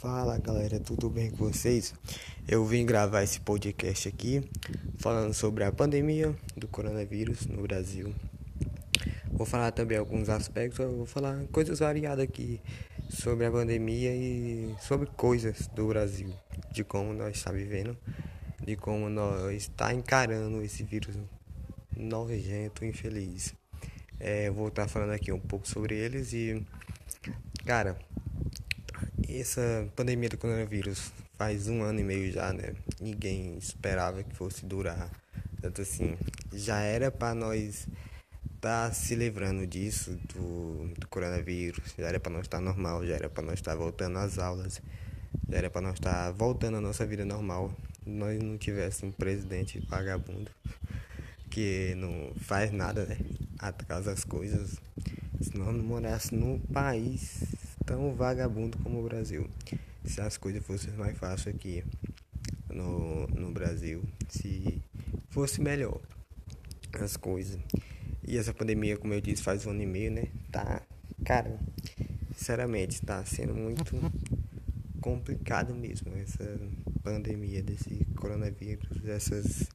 Fala galera, tudo bem com vocês? Eu vim gravar esse podcast aqui falando sobre a pandemia do coronavírus no Brasil. Vou falar também alguns aspectos, vou falar coisas variadas aqui sobre a pandemia e sobre coisas do Brasil, de como nós está vivendo, de como nós está encarando esse vírus nojento, infeliz. É, vou estar falando aqui um pouco sobre eles e, cara, essa pandemia do coronavírus faz um ano e meio já, né? Ninguém esperava que fosse durar tanto assim. Já era para nós estar tá se livrando disso, do, do coronavírus, já era para nós estar tá normal, já era para nós estar tá voltando às aulas, já era para nós estar voltando à nossa vida normal. Nós não tivéssemos um presidente vagabundo que não faz nada, né? Atrasa as coisas. Se nós não morasse num país tão vagabundo como o Brasil. Se as coisas fossem mais fáceis aqui no, no Brasil, se fosse melhor as coisas. E essa pandemia, como eu disse, faz um ano e meio, né? Tá, cara, sinceramente, tá sendo muito complicado mesmo essa pandemia desse coronavírus, essas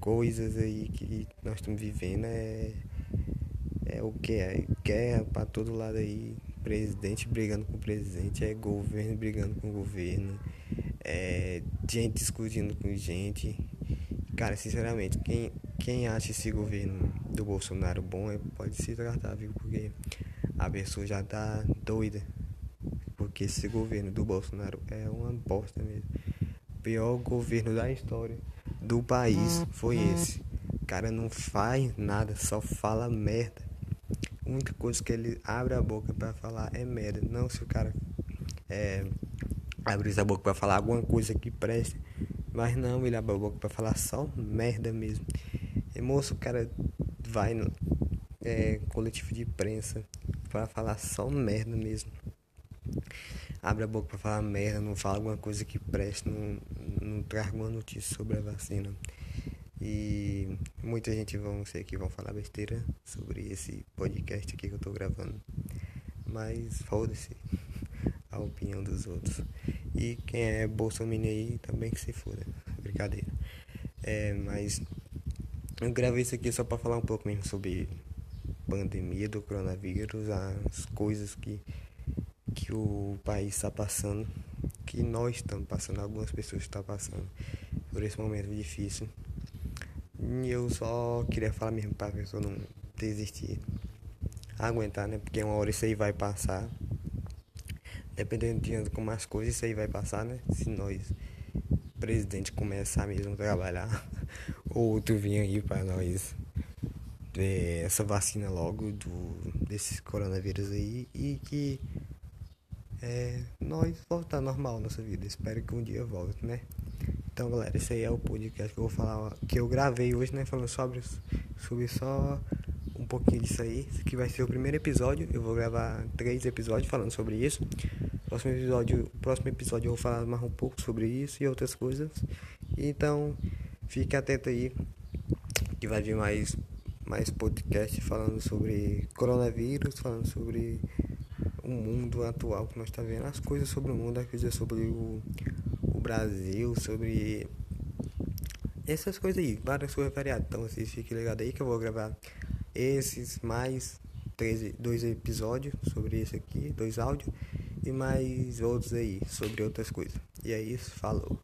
coisas aí que nós estamos vivendo é é o que é guerra para todo lado aí presidente brigando com o presidente, é governo brigando com o governo, é gente discutindo com gente. Cara, sinceramente, quem, quem acha esse governo do Bolsonaro bom é, pode se tratar, viu? Porque a pessoa já tá doida. Porque esse governo do Bolsonaro é uma bosta mesmo. O pior governo da história do país foi esse. O cara não faz nada, só fala merda única coisa que ele abre a boca para falar é merda. Não se o cara é, abre a boca para falar alguma coisa que preste. Mas não, ele abre a boca para falar só merda mesmo. E moço, o cara vai no é, coletivo de imprensa para falar só merda mesmo. Abre a boca para falar merda, não fala alguma coisa que preste, não, não traz alguma notícia sobre a vacina. E muita gente vão ser que vão falar besteira sobre esse podcast aqui que eu tô gravando. Mas foda-se a opinião dos outros. E quem é Bolsonaro aí também que se foda. Brincadeira. É, mas eu gravei isso aqui só para falar um pouco mesmo sobre pandemia do coronavírus, as coisas que, que o país está passando, que nós estamos passando, algumas pessoas estão passando por esse momento difícil. E eu só queria falar mesmo pra pessoa não desistir. Aguentar, né? Porque uma hora isso aí vai passar. Dependendo de como as coisas, isso aí vai passar, né? Se nós, presidente, começar mesmo a trabalhar, ou outro vir aí pra nós ver essa vacina logo do, desse coronavírus aí e que é, nós voltar normal nossa vida. Espero que um dia volte, né? Então, galera, esse aí é o podcast que eu vou falar, que eu gravei hoje, né? Falando sobre, sobre só um pouquinho disso aí. Esse aqui vai ser o primeiro episódio. Eu vou gravar três episódios falando sobre isso. Próximo episódio, próximo episódio eu vou falar mais um pouco sobre isso e outras coisas. Então, fique atento aí que vai vir mais mais podcast falando sobre coronavírus, falando sobre o mundo atual que nós está vendo, as coisas sobre o mundo, as coisas sobre o Brasil, sobre essas coisas aí, várias coisas variadas. Então vocês fiquem ligados aí que eu vou gravar esses mais três, dois episódios sobre esse aqui, dois áudios, e mais outros aí sobre outras coisas. E é isso, falou.